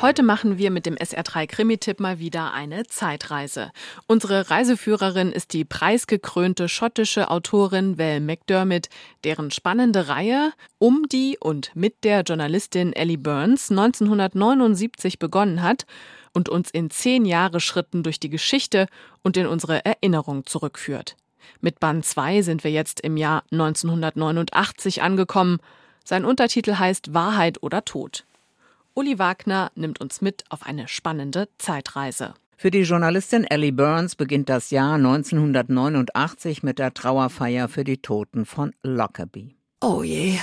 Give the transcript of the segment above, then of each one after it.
Heute machen wir mit dem SR3 Krimi-Tipp mal wieder eine Zeitreise. Unsere Reiseführerin ist die preisgekrönte schottische Autorin Val McDermott, deren spannende Reihe um die und mit der Journalistin Ellie Burns 1979 begonnen hat und uns in zehn Jahre Schritten durch die Geschichte und in unsere Erinnerung zurückführt. Mit Band 2 sind wir jetzt im Jahr 1989 angekommen. Sein Untertitel heißt Wahrheit oder Tod. Uli Wagner nimmt uns mit auf eine spannende Zeitreise. Für die Journalistin Ellie Burns beginnt das Jahr 1989 mit der Trauerfeier für die Toten von Lockerbie. Oh je,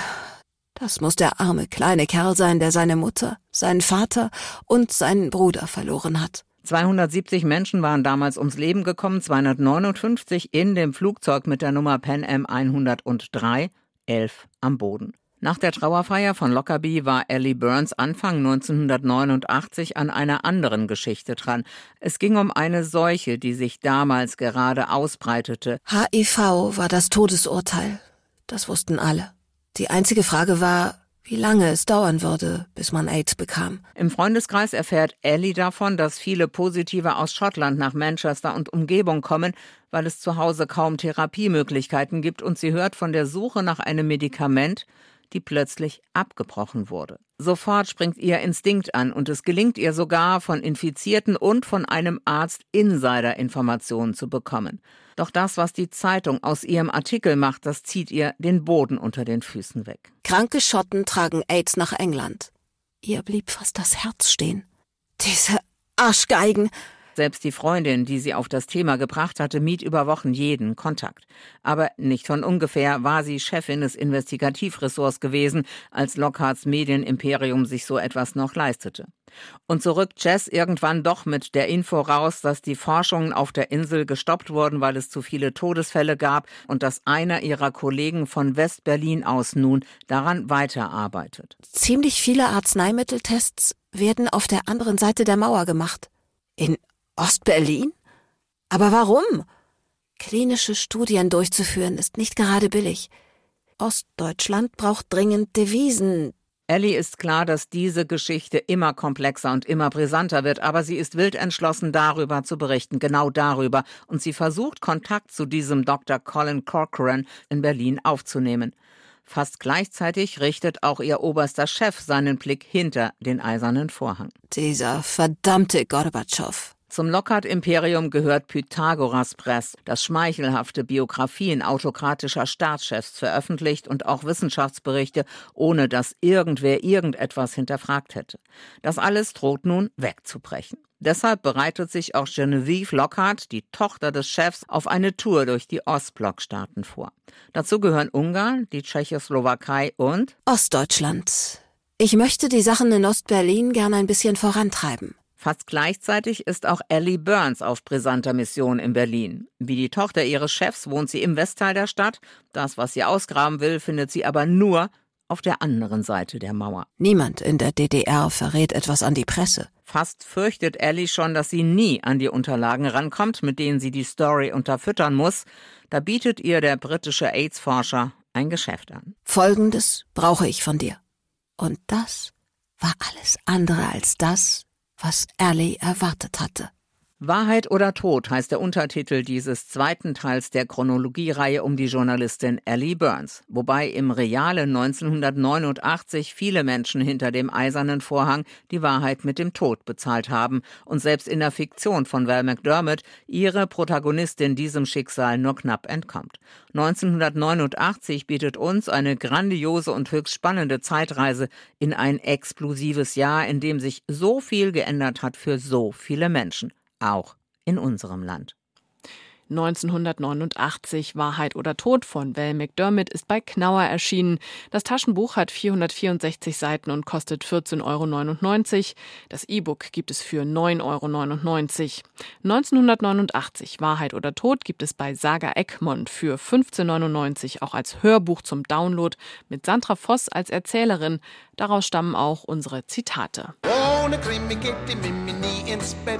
das muss der arme kleine Kerl sein, der seine Mutter, seinen Vater und seinen Bruder verloren hat. 270 Menschen waren damals ums Leben gekommen, 259 in dem Flugzeug mit der Nummer Pan Am 103, 11 am Boden. Nach der Trauerfeier von Lockerbie war Ellie Burns Anfang 1989 an einer anderen Geschichte dran. Es ging um eine Seuche, die sich damals gerade ausbreitete. HIV war das Todesurteil. Das wussten alle. Die einzige Frage war, wie lange es dauern würde, bis man AIDS bekam. Im Freundeskreis erfährt Ellie davon, dass viele Positive aus Schottland nach Manchester und Umgebung kommen, weil es zu Hause kaum Therapiemöglichkeiten gibt und sie hört von der Suche nach einem Medikament, die plötzlich abgebrochen wurde. Sofort springt ihr Instinkt an und es gelingt ihr sogar, von Infizierten und von einem Arzt Insider-Informationen zu bekommen. Doch das, was die Zeitung aus ihrem Artikel macht, das zieht ihr den Boden unter den Füßen weg. Kranke Schotten tragen AIDS nach England. Ihr blieb fast das Herz stehen. Diese Arschgeigen, selbst die Freundin, die sie auf das Thema gebracht hatte, mied über Wochen jeden Kontakt. Aber nicht von ungefähr war sie Chefin des Investigativressorts gewesen, als Lockharts Medienimperium sich so etwas noch leistete. Und so rückt Jess irgendwann doch mit der Info raus, dass die Forschungen auf der Insel gestoppt wurden, weil es zu viele Todesfälle gab und dass einer ihrer Kollegen von West-Berlin aus nun daran weiterarbeitet. Ziemlich viele Arzneimitteltests werden auf der anderen Seite der Mauer gemacht. In Ostberlin? Aber warum? Klinische Studien durchzuführen ist nicht gerade billig. Ostdeutschland braucht dringend Devisen. Ellie ist klar, dass diese Geschichte immer komplexer und immer brisanter wird, aber sie ist wild entschlossen, darüber zu berichten, genau darüber, und sie versucht, Kontakt zu diesem Dr. Colin Corcoran in Berlin aufzunehmen. Fast gleichzeitig richtet auch ihr oberster Chef seinen Blick hinter den eisernen Vorhang. Dieser verdammte Gorbatschow. Zum Lockhart-Imperium gehört Pythagoras Press, das schmeichelhafte Biografien autokratischer Staatschefs veröffentlicht und auch Wissenschaftsberichte, ohne dass irgendwer irgendetwas hinterfragt hätte. Das alles droht nun wegzubrechen. Deshalb bereitet sich auch Genevieve Lockhart, die Tochter des Chefs, auf eine Tour durch die Ostblockstaaten vor. Dazu gehören Ungarn, die Tschechoslowakei und Ostdeutschland. Ich möchte die Sachen in Ostberlin gerne ein bisschen vorantreiben. Fast gleichzeitig ist auch Ellie Burns auf brisanter Mission in Berlin. Wie die Tochter ihres Chefs wohnt sie im Westteil der Stadt. Das, was sie ausgraben will, findet sie aber nur auf der anderen Seite der Mauer. Niemand in der DDR verrät etwas an die Presse. Fast fürchtet Ellie schon, dass sie nie an die Unterlagen rankommt, mit denen sie die Story unterfüttern muss. Da bietet ihr der britische AIDS-Forscher ein Geschäft an. Folgendes brauche ich von dir. Und das war alles andere als das, was Ellie erwartet hatte. Wahrheit oder Tod heißt der Untertitel dieses zweiten Teils der Chronologiereihe um die Journalistin Ellie Burns, wobei im realen 1989 viele Menschen hinter dem eisernen Vorhang die Wahrheit mit dem Tod bezahlt haben und selbst in der Fiktion von Val McDermott ihre Protagonistin diesem Schicksal nur knapp entkommt. 1989 bietet uns eine grandiose und höchst spannende Zeitreise in ein explosives Jahr, in dem sich so viel geändert hat für so viele Menschen auch in unserem Land. 1989 Wahrheit oder Tod von Val McDermott ist bei Knauer erschienen. Das Taschenbuch hat 464 Seiten und kostet 14,99 Euro. Das E-Book gibt es für 9,99 Euro. 1989 Wahrheit oder Tod gibt es bei Saga Egmont für 15,99 auch als Hörbuch zum Download mit Sandra Voss als Erzählerin. Daraus stammen auch unsere Zitate. Ohne Krimi geht die Mimi nie ins Bett.